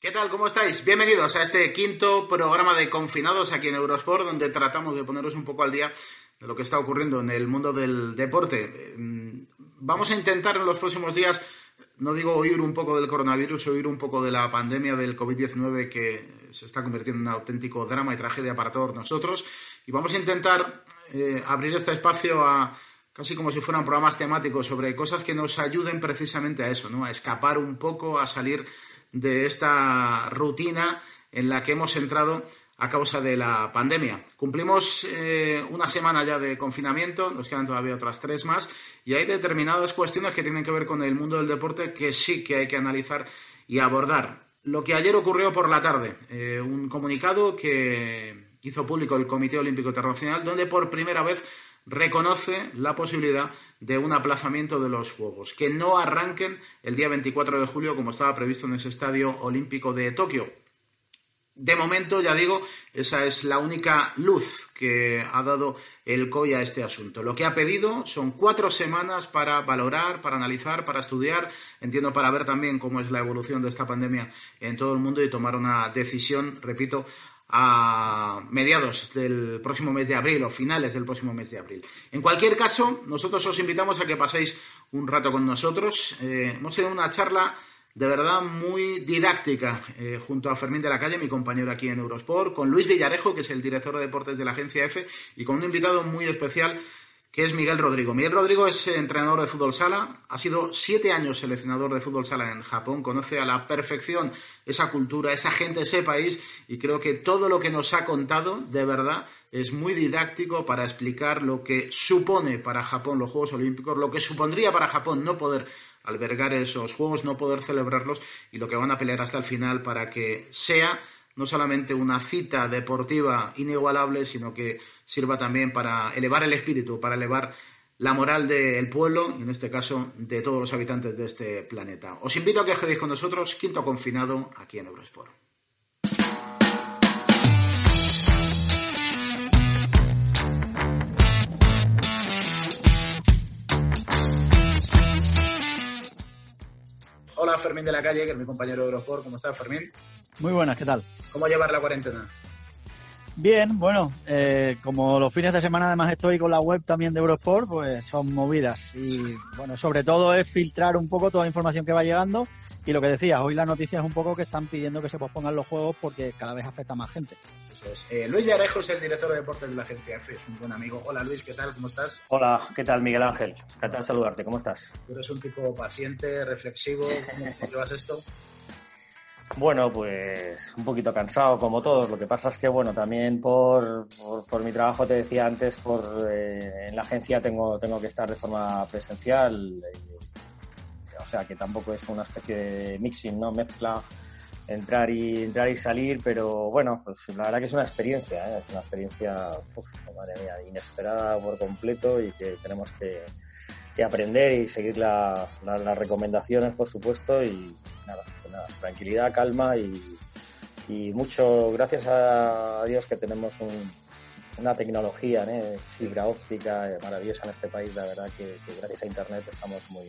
¿Qué tal? ¿Cómo estáis? Bienvenidos a este quinto programa de Confinados aquí en Eurosport, donde tratamos de poneros un poco al día de lo que está ocurriendo en el mundo del deporte. Mm, vamos a intentar en los próximos días, no digo oír un poco del coronavirus, oír un poco de la pandemia del COVID-19 que se está convirtiendo en un auténtico drama y tragedia para todos nosotros. Y vamos a intentar eh, abrir este espacio a casi como si fueran programas temáticos sobre cosas que nos ayuden precisamente a eso, ¿no? A escapar un poco, a salir de esta rutina en la que hemos entrado a causa de la pandemia. Cumplimos eh, una semana ya de confinamiento, nos quedan todavía otras tres más, y hay determinadas cuestiones que tienen que ver con el mundo del deporte que sí que hay que analizar y abordar. Lo que ayer ocurrió por la tarde, eh, un comunicado que hizo público el Comité Olímpico Internacional, donde por primera vez reconoce la posibilidad de un aplazamiento de los Juegos, que no arranquen el día 24 de julio como estaba previsto en ese Estadio Olímpico de Tokio. De momento, ya digo, esa es la única luz que ha dado el COI a este asunto. Lo que ha pedido son cuatro semanas para valorar, para analizar, para estudiar, entiendo para ver también cómo es la evolución de esta pandemia en todo el mundo y tomar una decisión, repito, a mediados del próximo mes de abril o finales del próximo mes de abril. En cualquier caso, nosotros os invitamos a que paséis un rato con nosotros. Eh, hemos tenido una charla de verdad muy didáctica eh, junto a Fermín de la Calle, mi compañero aquí en Eurosport, con Luis Villarejo, que es el director de deportes de la agencia F, y con un invitado muy especial que es Miguel Rodrigo. Miguel Rodrigo es entrenador de fútbol sala, ha sido siete años seleccionador de fútbol sala en Japón, conoce a la perfección esa cultura, esa gente, ese país. Y creo que todo lo que nos ha contado, de verdad, es muy didáctico para explicar lo que supone para Japón los Juegos Olímpicos, lo que supondría para Japón no poder albergar esos Juegos, no poder celebrarlos y lo que van a pelear hasta el final para que sea no solamente una cita deportiva inigualable, sino que sirva también para elevar el espíritu, para elevar la moral del pueblo y en este caso de todos los habitantes de este planeta. Os invito a que os quedéis con nosotros, quinto confinado aquí en Eurosport. Hola Fermín de la Calle, que es mi compañero de Eurosport. ¿Cómo estás, Fermín? Muy buenas, ¿qué tal? ¿Cómo llevar la cuarentena? Bien, bueno, eh, como los fines de semana además estoy con la web también de Eurosport, pues son movidas. Y bueno, sobre todo es filtrar un poco toda la información que va llegando. Y lo que decías, hoy la noticia es un poco que están pidiendo que se pospongan los juegos porque cada vez afecta a más gente. Eh, Luis Yarejo es el director de deportes de la agencia EFE, es un buen amigo. Hola Luis, ¿qué tal? ¿Cómo estás? Hola, ¿qué tal Miguel Ángel? Encantado de saludarte, ¿cómo estás? Tú eres un tipo paciente, reflexivo, ¿cómo llevas esto? Bueno, pues un poquito cansado como todos. Lo que pasa es que, bueno, también por, por, mi trabajo, te decía antes, por eh, en la agencia tengo, tengo que estar de forma presencial. Eh, o sea, que tampoco es una especie de mixing, ¿no? Mezcla entrar y entrar y salir, pero bueno, pues la verdad que es una experiencia, ¿eh? es una experiencia, madre mía, inesperada por completo y que tenemos que, aprender y seguir las recomendaciones, por supuesto, y nada, pues nada tranquilidad, calma y, y, mucho, gracias a Dios que tenemos una tecnología, ¿eh? fibra óptica eh, maravillosa en este país, la verdad que, gracias a Internet estamos muy,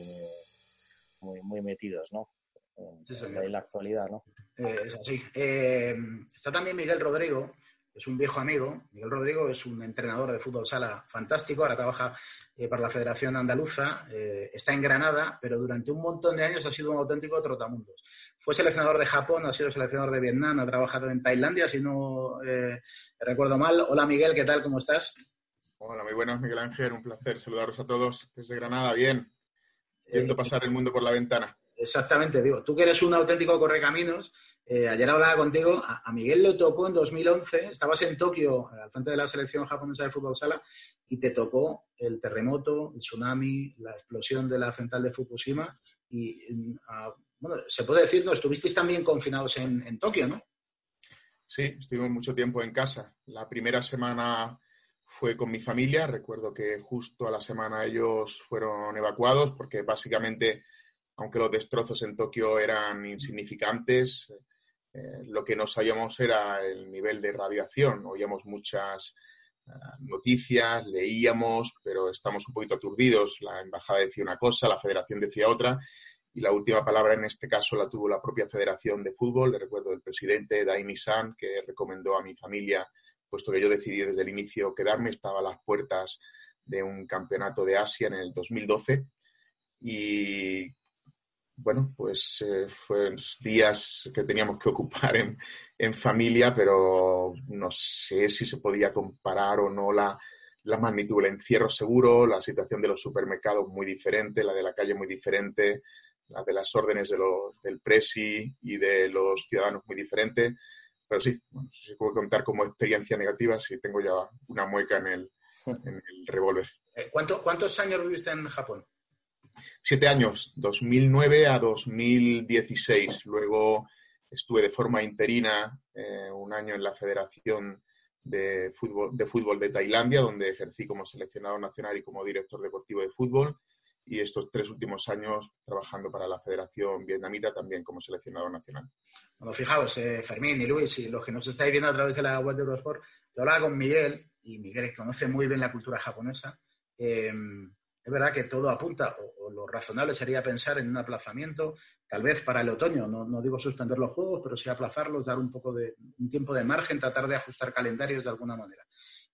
muy, muy metidos, ¿no? En, la actualidad, ¿no? Eh, es así. Eh, está también Miguel Rodrigo, es un viejo amigo. Miguel Rodrigo es un entrenador de fútbol sala fantástico, ahora trabaja eh, para la Federación Andaluza, está en Granada, pero durante un montón de años ha sido un auténtico trotamundos. Fue seleccionador de Japón, ha sido seleccionador de Vietnam, ha trabajado en Tailandia, si no recuerdo mal. Hola Miguel, ¿qué tal? ¿Cómo estás? Hola, muy buenas Miguel Ángel, un placer saludaros a todos desde Granada. Bien, viendo pasar el mundo por la ventana. Exactamente, digo, tú que eres un auténtico correcaminos, eh, ayer hablaba contigo, a, Miguel lo tocó en 2011, estabas en Tokio al frente de la selección japonesa de fútbol sala y te tocó el terremoto, el tsunami, la explosión de la central de Fukushima y, bueno, se puede decir, ¿no? Estuvisteis también confinados en, en Tokio, ¿no? Sí, estuvimos mucho tiempo en casa. La primera semana fue con mi familia, recuerdo que justo a la semana ellos fueron evacuados porque básicamente aunque los destrozos en Tokio eran insignificantes, eh, lo que no sabíamos era el nivel de radiación. Oíamos muchas eh, noticias, leíamos, pero estamos un poquito aturdidos. La embajada decía una cosa, la federación decía otra. y la última palabra en este caso la tuvo la propia Federación de Fútbol. Le recuerdo el presidente Daini San, que recomendó a mi familia, puesto que yo decidí desde el inicio quedarme, estaba a las puertas de un campeonato de Asia en el 2012 y bueno, pues eh, fueron días que teníamos que ocupar en, en, familia, pero no sé si se podía comparar o no la, la magnitud del encierro seguro, la situación de los supermercados muy diferente, la de la calle muy diferente, la de las órdenes de del presi y de los ciudadanos muy diferente. Pero sí, bueno, si puedo contar como experiencia negativa, sí tengo ya una mueca en el, en el revólver. Eh, ¿Cuántos años viviste en Japón? Siete años, 2009 a 2016. Luego estuve de forma interina eh, un año en la Federación de fútbol, de fútbol de Tailandia, donde ejercí como seleccionado nacional y como director deportivo de fútbol. Y estos tres últimos años trabajando para la Federación Vietnamita también como seleccionado nacional. Bueno, fijaos, eh, Fermín y Luis y los que nos estáis viendo a través de la web de Eurosport, yo hablaba con Miguel y Miguel conoce muy bien la cultura japonesa. Eh, es verdad que todo apunta, o, lo razonable sería pensar en un aplazamiento, tal vez para el otoño, no, digo suspender los juegos, pero sí aplazarlos, dar un poco de un tiempo de margen, tratar de ajustar calendarios de alguna manera.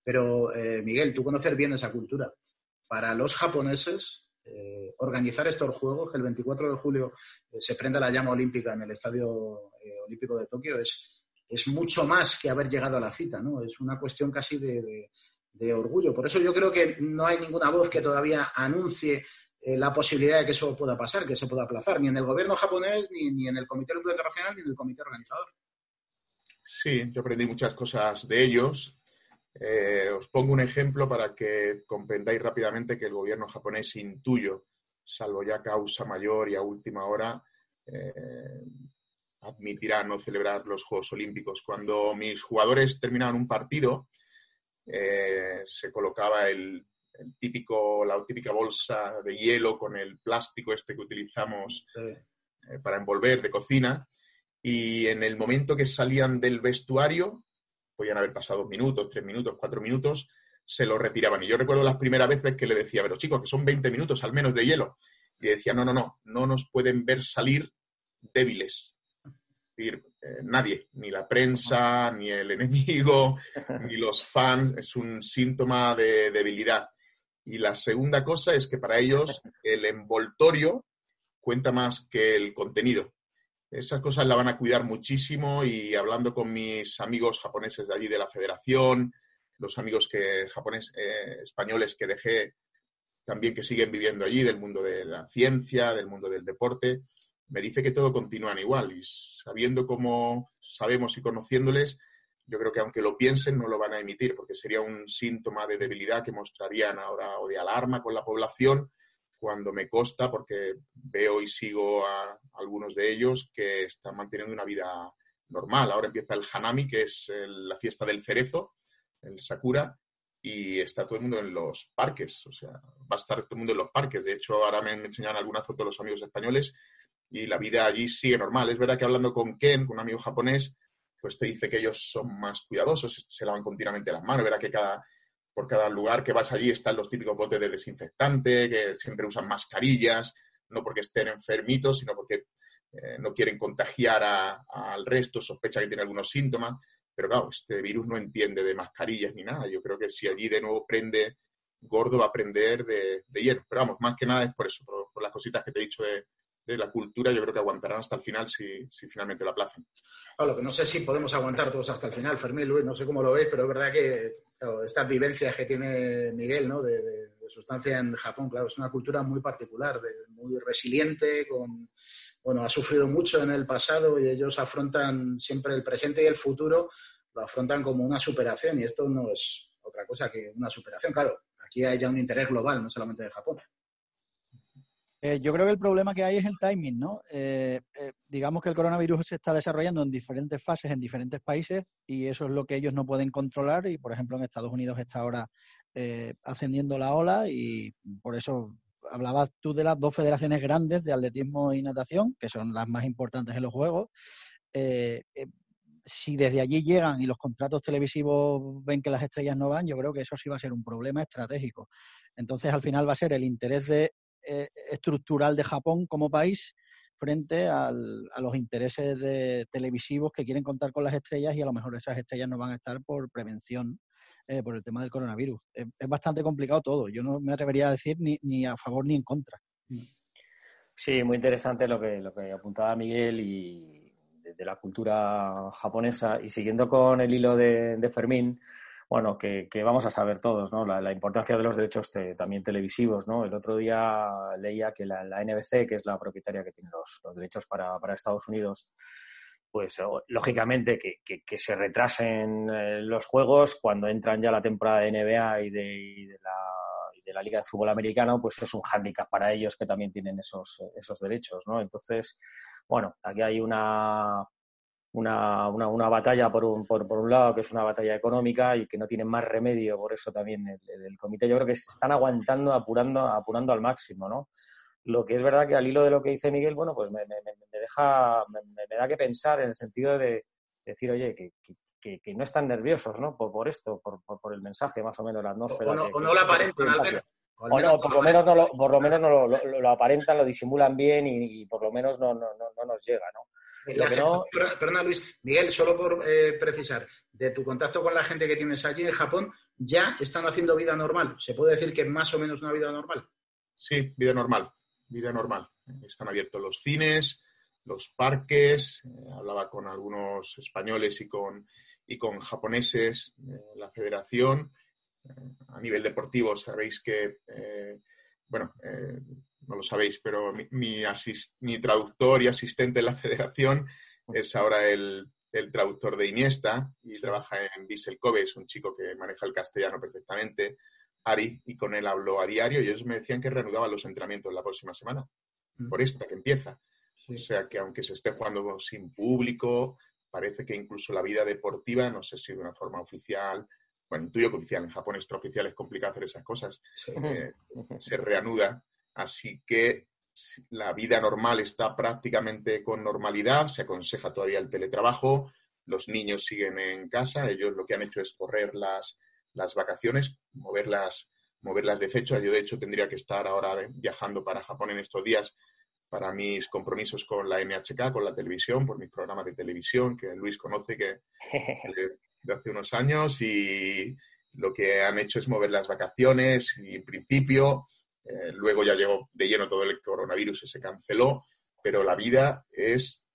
Pero, eh, Miguel, tú conoces bien esa cultura. Para los japoneses, eh, organizar estos juegos, que el 24 de julio eh, se prenda la llama olímpica en el Estadio Olímpico de Tokio, es, es mucho más que haber llegado a la cita, ¿no? Es una cuestión casi de de orgullo. Por eso yo creo que no hay ninguna voz que todavía anuncie eh, la posibilidad de que eso pueda pasar, que se pueda aplazar, ni en el gobierno japonés, ni, ni en el Comité Olímpico Internacional, ni en el comité organizador. Sí, yo aprendí muchas cosas de ellos. Eh, os pongo un ejemplo para que comprendáis rápidamente que el gobierno japonés intuyo, salvo ya causa mayor y a última hora, eh, admitirá no celebrar los Juegos Olímpicos. Cuando mis jugadores terminaban un partido, eh, se colocaba el, típico, la típica bolsa de hielo con el plástico este que utilizamos eh, para envolver de cocina. Y en el momento que salían del vestuario, podían haber pasado minutos, tres minutos, cuatro minutos, se lo retiraban. Y yo recuerdo las primeras veces que le decía, pero chicos, que son 20 minutos al menos de hielo. Y decía, no, no, no, no nos pueden ver salir débiles. Decir, eh, nadie, ni la prensa, ni el enemigo, ni los fans, es un síntoma de debilidad. Y la segunda cosa es que para ellos el envoltorio cuenta más que el contenido. Esas cosas la van a cuidar muchísimo y hablando con mis amigos japoneses de allí de la federación, los amigos que japonés, eh, españoles que dejé también que siguen viviendo allí, del mundo de la ciencia, del mundo del deporte, me dice que todo continúa igual y sabiendo cómo sabemos y conociéndoles, yo creo que aunque lo piensen no lo van a emitir porque sería un síntoma de debilidad que mostrarían ahora o de alarma con la población cuando me consta porque veo y sigo a algunos de ellos que están manteniendo una vida normal. Ahora empieza el Hanami, que es la fiesta del cerezo, el Sakura, y está todo el mundo en los parques, o sea, va a estar todo el mundo en los parques. De hecho, ahora me enseñan algunas fotos los amigos españoles y la vida allí sigue normal. Es verdad que hablando con Ken, con un amigo japonés, pues te dice que ellos son más cuidadosos, se lavan continuamente las manos, verá que cada, por cada lugar que vas allí están los típicos botes de desinfectante, que siempre usan mascarillas, no porque estén enfermitos, sino porque eh, no quieren contagiar al resto, sospechan que tiene algunos síntomas. Pero claro, este virus no entiende de mascarillas ni nada. Yo creo que si allí de nuevo prende gordo va a aprender de, de hierro. Pero vamos, más que nada es por eso, por las cositas que te he dicho de la cultura, yo creo que aguantarán hasta el final si, finalmente la aplazan. Claro, que no sé si podemos aguantar todos hasta el final, Fermín, Luis, no sé cómo lo veis, pero es verdad que estas vivencias que tiene Miguel, ¿no? De, sustancia en Japón, claro, es una cultura muy particular, muy resiliente, con, bueno, ha sufrido mucho en el pasado y ellos afrontan siempre el presente y el futuro, lo afrontan como una superación y esto no es otra cosa que una superación. Claro, aquí hay ya un interés global, no solamente de Japón. Eh, yo creo que el problema que hay es el timing, ¿no? Eh, eh, digamos que el coronavirus se está desarrollando en diferentes fases en diferentes países y eso es lo que ellos no pueden controlar y, por ejemplo, en Estados Unidos está ahora ascendiendo la ola y por eso hablabas tú de las dos federaciones grandes de atletismo y natación, que son las más importantes en los Juegos. si desde allí llegan y los contratos televisivos ven que las estrellas no van, yo creo que eso sí va a ser un problema estratégico. Entonces, al final va a ser el interés de eh, estructural de Japón como país frente a los intereses de, televisivos que quieren contar con las estrellas y a lo mejor esas estrellas no van a estar por prevención eh, por el tema del coronavirus. Es, bastante complicado todo. Yo no me atrevería a decir ni, ni a favor ni en contra. Sí, muy interesante lo que, lo que apuntaba Miguel y de, la cultura japonesa. Y siguiendo con el hilo de Fermín, bueno, que, vamos a saber todos, ¿no? La, importancia de los derechos también televisivos, ¿no? El otro día leía que la, NBC, que es la propietaria que tiene los, derechos para, Estados Unidos, pues lógicamente que, se retrasen eh, los juegos cuando entran ya la temporada de NBA y de, la, de la Liga de Fútbol Americano, pues es un hándicap para ellos que también tienen esos, esos derechos, ¿no? Entonces, bueno, aquí hay una, una, una, una batalla por un, por, por, un lado, que es una batalla económica y que no tienen más remedio, por eso también el, comité, yo creo que se están aguantando, apurando, apurando al máximo, ¿no? Lo que es verdad que al hilo de lo que dice Miguel, bueno, pues me, me, me deja, me, da que pensar en el sentido de decir, oye, que, que, que no están nerviosos, ¿no? Por, por esto, por, por, el mensaje, más o menos, la atmósfera. O no, o no la aparentan, o no, por lo menos no lo, por lo, menos no lo, lo, aparentan, lo disimulan bien y, y por lo menos no, no, no, no nos llega, ¿no? Perdona, Luis. Miguel, solo por eh, precisar, de tu contacto con la gente que tienes allí en Japón, ¿ya están haciendo vida normal? ¿Se puede decir que más o menos una vida normal? Sí, vida normal, vida normal. Están abiertos los cines, los parques, eh, hablaba con algunos españoles y con, y con japoneses, la federación. Eh, a nivel deportivo, sabéis que, bueno, no lo sabéis, pero mi, mi, traductor y asistente en la federación es ahora el, traductor de Iniesta y trabaja en Bissell Kobe, es un chico que maneja el castellano perfectamente, Ari, y con él hablo a diario y ellos me decían que reanudaban los entrenamientos la próxima semana, mm. por esta que empieza. O sea que aunque se esté jugando sin público, parece que incluso la vida deportiva, no sé si de una forma oficial, bueno, intuyo que oficial, en Japón extraoficial es complicado hacer esas cosas, eh, se reanuda Así que la vida normal está prácticamente con normalidad, se aconseja todavía el teletrabajo, los niños siguen en casa, ellos lo que han hecho es correr las, las vacaciones, moverlas, moverlas de fecha. Yo, de hecho, tendría que estar ahora viajando para Japón en estos días para mis compromisos con la NHK, con la televisión, por mis programas de televisión, que Luis conoce que de hace unos años, y lo que han hecho es mover las vacaciones y, en principio, eh, luego ya llegó de lleno todo el coronavirus y se canceló, pero la vida es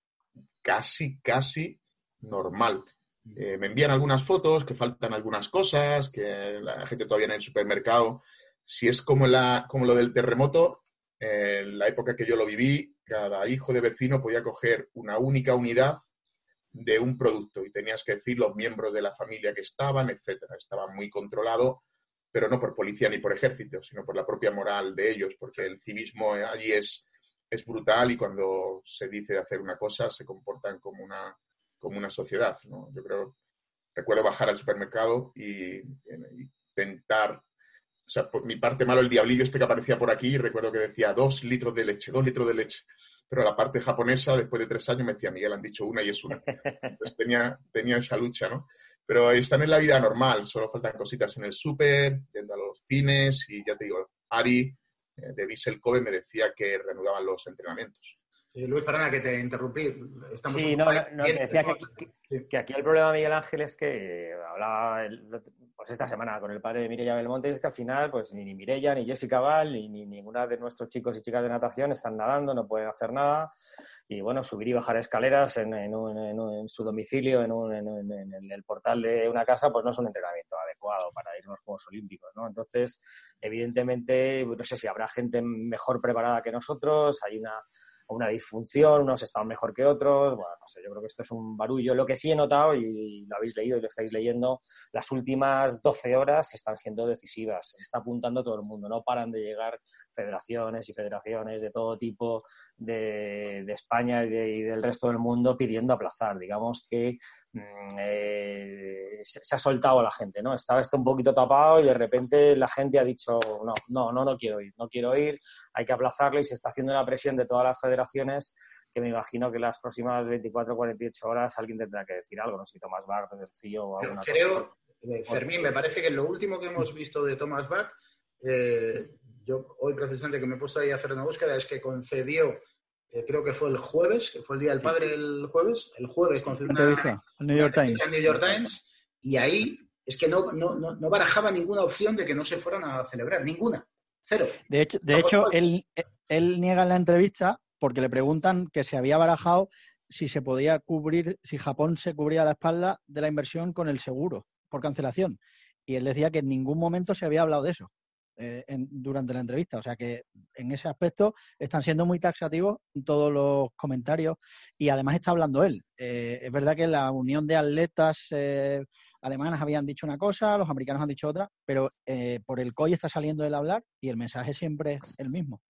casi, casi normal. Eh, me envían algunas fotos, que faltan algunas cosas, que la gente todavía en el supermercado. Si es como, la, como lo del terremoto, en la época que yo lo viví, cada hijo de vecino podía coger una única unidad de un producto y tenías que decir los miembros de la familia que estaban, etcétera. Estaba muy controlado pero no por policía ni por ejército, sino por la propia moral de ellos, porque el civismo allí es, es brutal y cuando se dice de hacer una cosa se comportan como una, como una sociedad. ¿no? Yo creo, recuerdo bajar al supermercado y, intentar, o sea, por mi parte malo el diablillo este que aparecía por aquí, recuerdo que decía dos litros de leche, dos litros de leche. Pero la parte japonesa, después de tres años, me decía, Miguel, han dicho una y es una. Entonces tenía, tenía esa lucha, ¿no? Pero están en la vida normal, solo faltan cositas en el súper, yendo a los cines y ya te digo, Ari eh, de Bissell Kobe me decía que reanudaban los entrenamientos. Luis, perdona que te interrumpí. Estamos sí, no, no, decía que, aquí el problema, Miguel Ángel, es que hablaba pues esta semana con el padre de Mireia Belmonte, es que al final pues ni, Mireia, ni Jessica Val, ni, ni, ninguna de nuestros chicos y chicas de natación están nadando, no pueden hacer nada y bueno, subir y bajar escaleras en, en, su domicilio, en, el portal de una casa, pues no es un entrenamiento adecuado para ir a los Juegos Olímpicos, ¿no? Entonces, evidentemente, no sé si habrá gente mejor preparada que nosotros, hay una una disfunción, unos están mejor que otros, bueno, no sé, yo creo que esto es un barullo. Lo que sí he notado, y lo habéis leído y lo estáis leyendo, las últimas 12 horas están siendo decisivas, se está apuntando todo el mundo, no paran de llegar federaciones y federaciones de todo tipo de, España y, del resto del mundo pidiendo aplazar. Digamos que eh, se, ha soltado a la gente, ¿no? Estaba esto un poquito tapado y de repente la gente ha dicho, no, no, no, no quiero ir, no quiero ir, hay que aplazarlo y se está haciendo una presión de todas las federaciones que me imagino que las próximas 24 o 48 horas alguien tendrá que decir algo, no sé si Tomás Bach desde el CIO o alguna Creo, eh, Fermín, me parece que lo último que hemos visto de Tomás Bach, eh, yo hoy precisamente que me he puesto ahí a hacer una búsqueda, es que concedió eh, creo que fue el jueves, que fue el Día del Padre el jueves, el jueves con una, New York Times. New York Times, y ahí es que no, no, no, barajaba ninguna opción de que no se fueran a celebrar, ninguna, cero. De hecho, de hecho él, él niega en la entrevista porque le preguntan que se había barajado si se podía cubrir, si Japón se cubría la espalda de la inversión con el seguro por cancelación. Y él decía que en ningún momento se había hablado de eso. Eh, durante la entrevista. O sea que en ese aspecto están siendo muy taxativos en todos los comentarios y además está hablando él. Eh, es verdad que la unión de atletas eh, alemanas habían dicho una cosa, los americanos han dicho otra, pero por el COI está saliendo el hablar y el mensaje siempre es el mismo.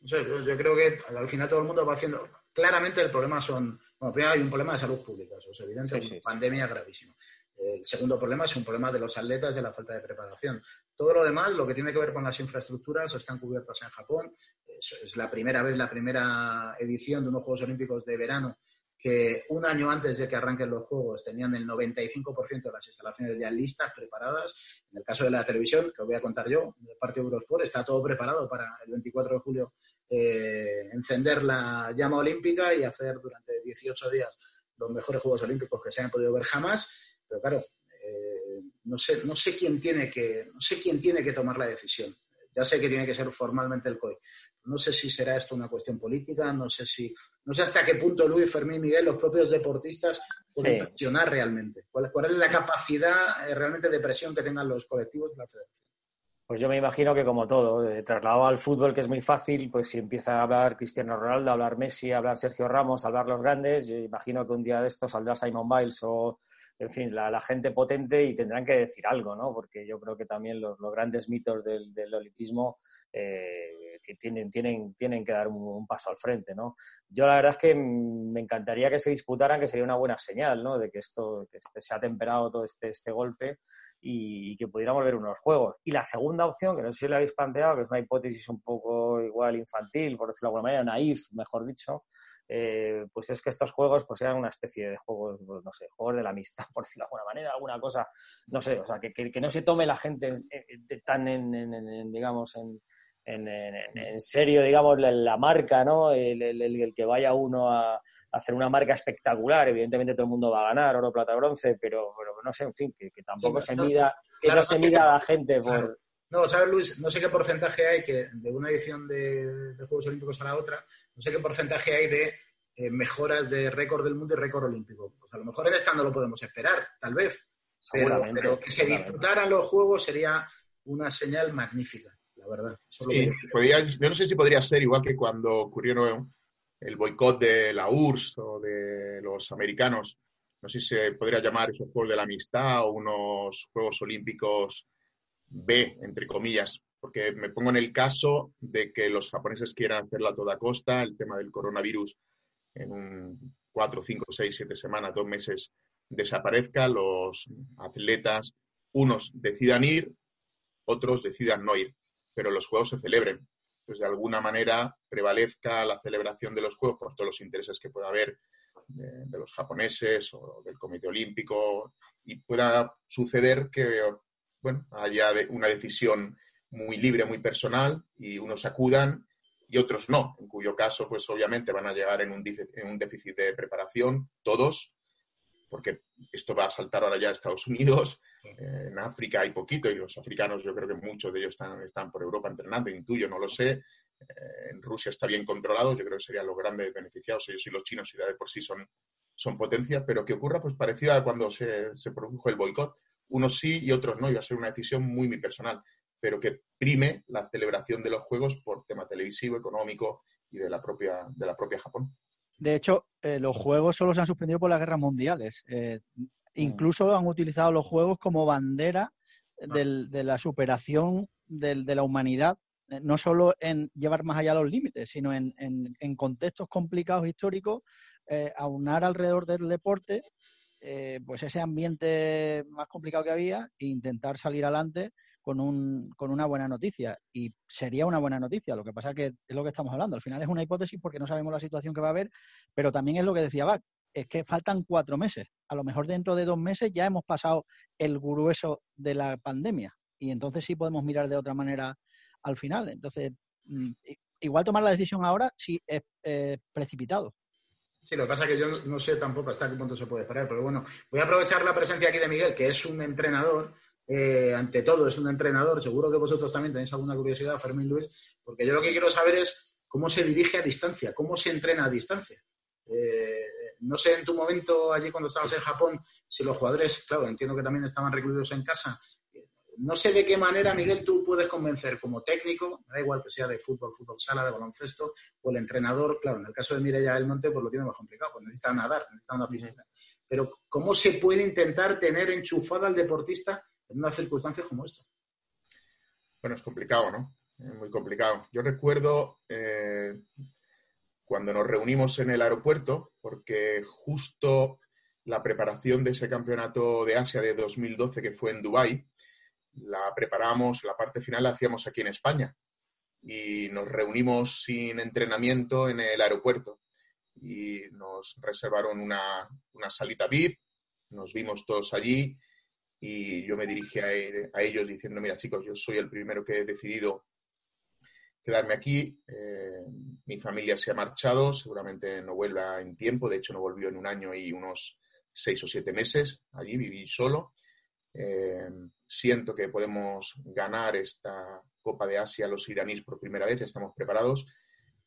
Yo, creo que al final todo el mundo va haciendo. Claramente el problema son. Bueno, primero hay un problema de salud pública, eso es evidente, una pandemia gravísima. El segundo problema es un problema de los atletas y la falta de preparación. Todo lo demás, lo que tiene que ver con las infraestructuras, están cubiertas en Japón. Es, la primera vez, la primera edición de unos Juegos Olímpicos de verano que un año antes de que arranquen los Juegos tenían el 95% de las instalaciones ya listas, preparadas. En el caso de la televisión, que os voy a contar yo, de parte de Eurosport, está todo preparado para el 24 de julio eh, encender la llama olímpica y hacer durante 18 días los mejores Juegos Olímpicos que se hayan podido ver jamás pero claro, eh, no, sé, no, sé quién tiene que, no sé quién tiene que tomar la decisión. Ya sé que tiene que ser formalmente el COI. No sé si será esto una cuestión política, no sé si, no sé hasta qué punto Luis, Fermín, Miguel, los propios deportistas pueden presionar realmente. ¿Cuál, ¿Cuál, es la capacidad eh, realmente de presión que tengan los colectivos de la federación? Pues yo me imagino que como todo, eh, trasladado al fútbol, que es muy fácil, pues si empieza a hablar Cristiano Ronaldo, a hablar Messi, a hablar Sergio Ramos, a hablar los grandes, yo imagino que un día de estos saldrá Simon Biles o en fin, la, gente potente y tendrán que decir algo, ¿no? Porque yo creo que también los, grandes mitos del, del olimpismo eh, tienen, tienen, tienen que dar un, paso al frente, ¿no? Yo la verdad es que me encantaría que se disputaran, que sería una buena señal, ¿no? De que esto que este, se ha temperado todo este, este golpe y, que pudiéramos ver unos juegos. Y la segunda opción, que no sé si la habéis planteado, que es una hipótesis un poco igual infantil, por decirlo de alguna manera, naif, mejor dicho, eh, pues es que estos juegos pues sean una especie de juegos, pues, no sé, juegos de la amistad, por decirlo de alguna manera, alguna cosa, no sé, o sea, que, que, no se tome la gente tan en, digamos, en, en, serio, digamos, la, marca, ¿no? El, el, que vaya uno a, hacer una marca espectacular, evidentemente todo el mundo va a ganar, oro, plata, bronce, pero, pero no sé, en fin, que, tampoco se mida, que no se mida a la gente por... No, ¿sabes, Luis? No sé qué porcentaje hay que de una edición de, Juegos Olímpicos a la otra, no sé qué porcentaje hay de eh, mejoras de récord del mundo y récord olímpico. Pues a lo mejor en esta no lo podemos esperar, tal vez. Pero, que se disputaran los Juegos sería una señal magnífica, la verdad. yo no sé si podría ser igual que cuando ocurrió el boicot de la URSS o de los americanos. No sé si se podría llamar esos Juegos de la Amistad o unos Juegos Olímpicos B, entre comillas, porque me pongo en el caso de que los japoneses quieran hacerlo a toda costa, el tema del coronavirus en un cuatro, cinco, seis, siete semanas, dos meses desaparezca, los atletas, unos decidan ir, otros decidan no ir, pero los juegos se celebren. Pues de alguna manera prevalezca la celebración de los juegos por todos los intereses que pueda haber de, de los japoneses o del Comité Olímpico y pueda suceder que bueno, haya una decisión muy libre, muy personal y unos acudan y otros no, en cuyo caso, pues obviamente van a llegar en un, en un déficit de preparación todos, porque esto va a saltar ahora ya a Estados Unidos, en África hay poquito y los africanos yo creo que muchos de ellos están, están por Europa entrenando, intuyo, no lo sé, eh, en Rusia está bien controlado, yo creo que serían los grandes beneficiados, ellos y los chinos y de por sí son, son potencia, pero que ocurra pues parecido a cuando se, se produjo el boicot, unos sí y otros no, iba a ser una decisión muy, muy personal, pero que prime la celebración de los Juegos por tema televisivo, económico y de la propia, de la propia Japón. De hecho, eh, los Juegos solo se han suspendido por las guerras mundiales. Eh, incluso han utilizado los Juegos como bandera ah. de la superación de la humanidad, eh, no solo en llevar más allá los límites, sino en, en, contextos complicados históricos, aunar alrededor del deporte eh, pues ese ambiente más complicado que había e intentar salir adelante con, un, con una buena noticia. Y sería una buena noticia. Lo que pasa es que es lo que estamos hablando. Al final es una hipótesis porque no sabemos la situación que va a haber, pero también es lo que decía Bach. Es que faltan cuatro meses. A lo mejor dentro de dos meses ya hemos pasado el grueso de la pandemia. Y entonces sí podemos mirar de otra manera al final. Entonces, mm, igual tomar la decisión ahora sí es precipitado. Sí, lo que pasa es que yo no, sé tampoco hasta qué punto se puede esperar, pero bueno, voy a aprovechar la presencia aquí de Miguel, que es un entrenador, eh, ante todo es un entrenador, seguro que vosotros también tenéis alguna curiosidad, Fermín Luis, porque yo lo que quiero saber es cómo se dirige a distancia, cómo se entrena a distancia. Eh, no sé en tu momento allí cuando estabas en Japón si los jugadores, claro, entiendo que también estaban recluidos en casa, no sé de qué manera, Miguel, tú puedes convencer como técnico, da igual que sea de fútbol, fútbol sala, de baloncesto, o el entrenador, claro, en el caso de Mireya del Monte, pues lo tiene más complicado, pues necesita nadar, necesita una piscina. Pero, ¿cómo se puede intentar tener enchufado al deportista en unas circunstancias como esta? Bueno, es complicado, ¿no? Es muy complicado. Yo recuerdo eh, cuando nos reunimos en el aeropuerto, porque justo la preparación de ese campeonato de Asia de 2012 que fue en Dubái, la preparamos, la parte final la hacíamos aquí en España y nos reunimos sin entrenamiento en el aeropuerto y nos reservaron una, salita VIP, nos vimos todos allí y yo me dirigí a, ellos diciendo, mira chicos, yo soy el primero que he decidido quedarme aquí, eh, mi familia se ha marchado, seguramente no vuelva en tiempo, de hecho no volvió en un año y unos seis o siete meses, allí viví solo. Eh, siento que podemos ganar esta Copa de Asia los iraníes por primera vez, estamos preparados,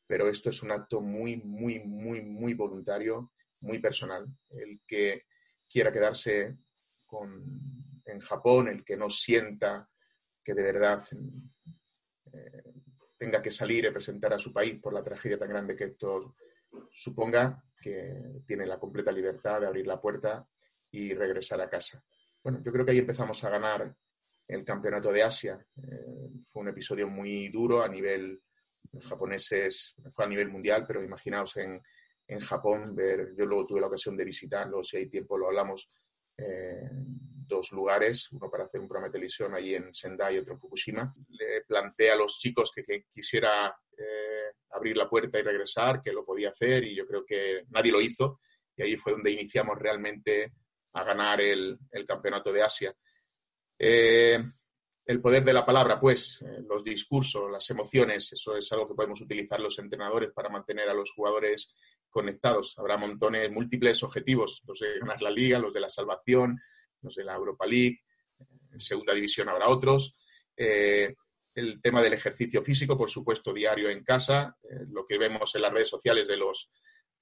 pero esto es un acto muy, muy, muy, muy voluntario, muy personal. El que quiera quedarse en Japón, el que no sienta que de verdad eh, tenga que salir y presentar a su país por la tragedia tan grande que esto suponga, que tiene la completa libertad de abrir la puerta y regresar a casa bueno, yo creo que ahí empezamos a ganar el campeonato de Asia. Eh, fue un episodio muy duro a nivel, los japoneses, fue a nivel mundial, pero imaginaos en, en Japón, ver, yo luego tuve la ocasión de visitarlo, si hay tiempo lo hablamos, dos lugares, uno para hacer un programa de televisión allí en Sendai y otro en Fukushima. Le planteé a los chicos que, que quisiera eh, abrir la puerta y regresar, que lo podía hacer y yo creo que nadie lo hizo y ahí fue donde iniciamos realmente a ganar el, campeonato de Asia. Eh, el poder de la palabra, pues, eh, los discursos, las emociones, eso es algo que podemos utilizar los entrenadores para mantener a los jugadores conectados. Habrá montones, múltiples objetivos, los de ganar la liga, los de la salvación, los de la Europa League, en segunda división habrá otros. Eh, el tema del ejercicio físico, por supuesto, diario en casa, lo que vemos en las redes sociales de los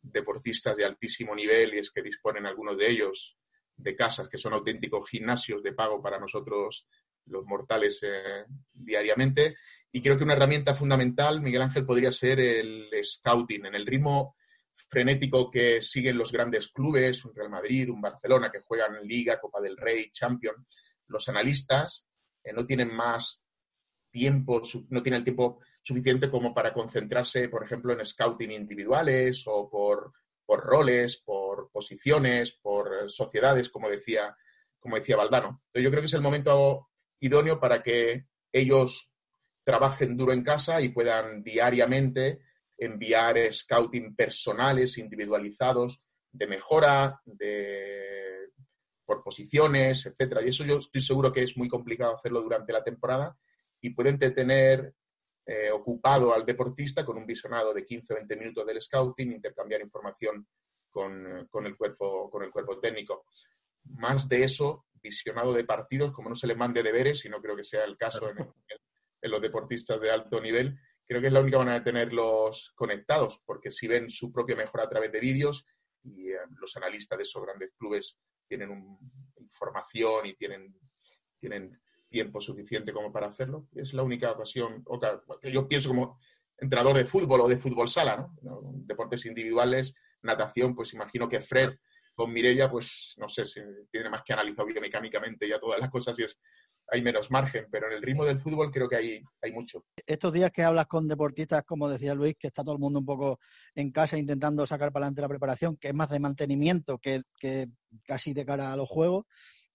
deportistas de altísimo nivel y es que disponen algunos de ellos de casas que son auténticos gimnasios de pago para nosotros los mortales eh, diariamente. Y creo que una herramienta fundamental, Miguel Ángel, podría ser el scouting, en el ritmo frenético que siguen los grandes clubes, un Real Madrid, un Barcelona, que juegan Liga, Copa del Rey, Champions. Los analistas eh, no tienen más tiempo, no tienen el tiempo suficiente como para concentrarse, por ejemplo, en scouting individuales o por por roles, por posiciones, por sociedades, como decía, como decía Valdano. Yo creo que es el momento idóneo para que ellos trabajen duro en casa y puedan diariamente enviar scouting personales, individualizados, de mejora, de por posiciones, etcétera. Y eso yo estoy seguro que es muy complicado hacerlo durante la temporada y pueden tener eh, ocupado al deportista con un visionado de 15 o 20 minutos del scouting, intercambiar información con, el cuerpo, con el cuerpo técnico. Más de eso, visionado de partidos, como no se les mande deberes, y no creo que sea el caso en, los deportistas de alto nivel, creo que es la única manera de tenerlos conectados, porque si ven su propia mejora a través de vídeos y eh, los analistas de esos grandes clubes tienen información y tienen, tienen tiempo suficiente como para hacerlo. Es la única ocasión, que yo pienso como entrenador de fútbol o de fútbol sala, ¿no? Deportes individuales, natación, pues imagino que Fred con Mirella, pues no sé si tiene más que analizar biomecánicamente ya todas las cosas y es, hay menos margen, pero en el ritmo del fútbol creo que hay, hay mucho. Estos días que hablas con deportistas, como decía Luis, que está todo el mundo un poco en casa intentando sacar para adelante la preparación, que es más de mantenimiento que, casi de cara a los juegos,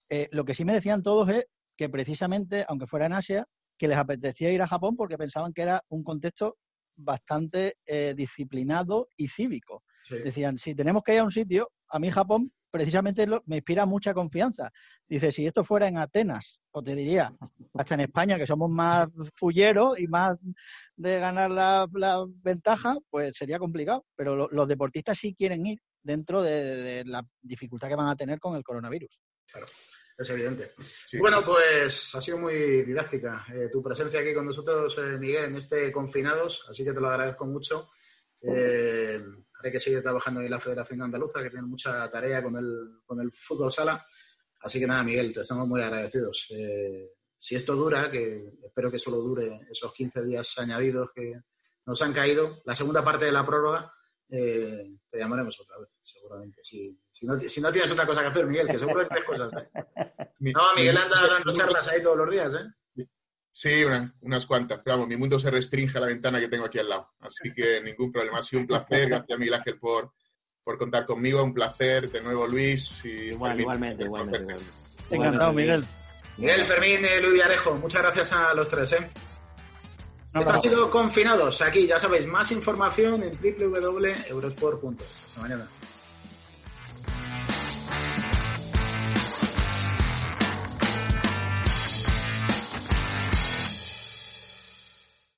eh, lo que sí me decían todos es que precisamente, aunque fuera en Asia, que les apetecía ir a Japón porque pensaban que era un contexto bastante eh, disciplinado y cívico. Decían, si tenemos que ir a un sitio, a mí Japón precisamente me inspira mucha confianza. Dice, si esto fuera en Atenas, o te diría, hasta en España, que somos más fulleros y más de ganar la, ventaja, pues sería complicado. Pero los deportistas sí quieren ir dentro de, la dificultad que van a tener con el coronavirus. Claro. Es evidente. Bueno, pues ha sido muy didáctica eh, tu presencia aquí con nosotros, eh, Miguel, en este Confinados, así que te lo agradezco mucho. Eh, haré que sigue trabajando en la Federación Andaluza, que tiene mucha tarea con el, con el fútbol sala. Así que nada, Miguel, te estamos muy agradecidos. Eh, si esto dura, que espero que solo dure esos 15 días añadidos que nos han caído, la segunda parte de la prórroga, eh, te llamaremos otra vez, seguramente. Si, si, no, si, no, tienes otra cosa que hacer, Miguel, que seguro que tienes cosas. No, Miguel anda dando charlas ahí todos los días, ¿eh? Sí, unas cuantas. Pero vamos, mi mundo se restringe a la ventana que tengo aquí al lado. Así que ningún problema. Ha sido un placer. Gracias, Miguel Ángel, por, por contar conmigo. Un placer. De nuevo, Luis. Y igualmente, igualmente, Encantado, Miguel. Miguel, Fermín, y Luis Arejo. Muchas gracias a los tres. ¿eh? Esto ha sido Confinados. Aquí, ya sabéis, más información en www.eurosport.es. Hasta mañana.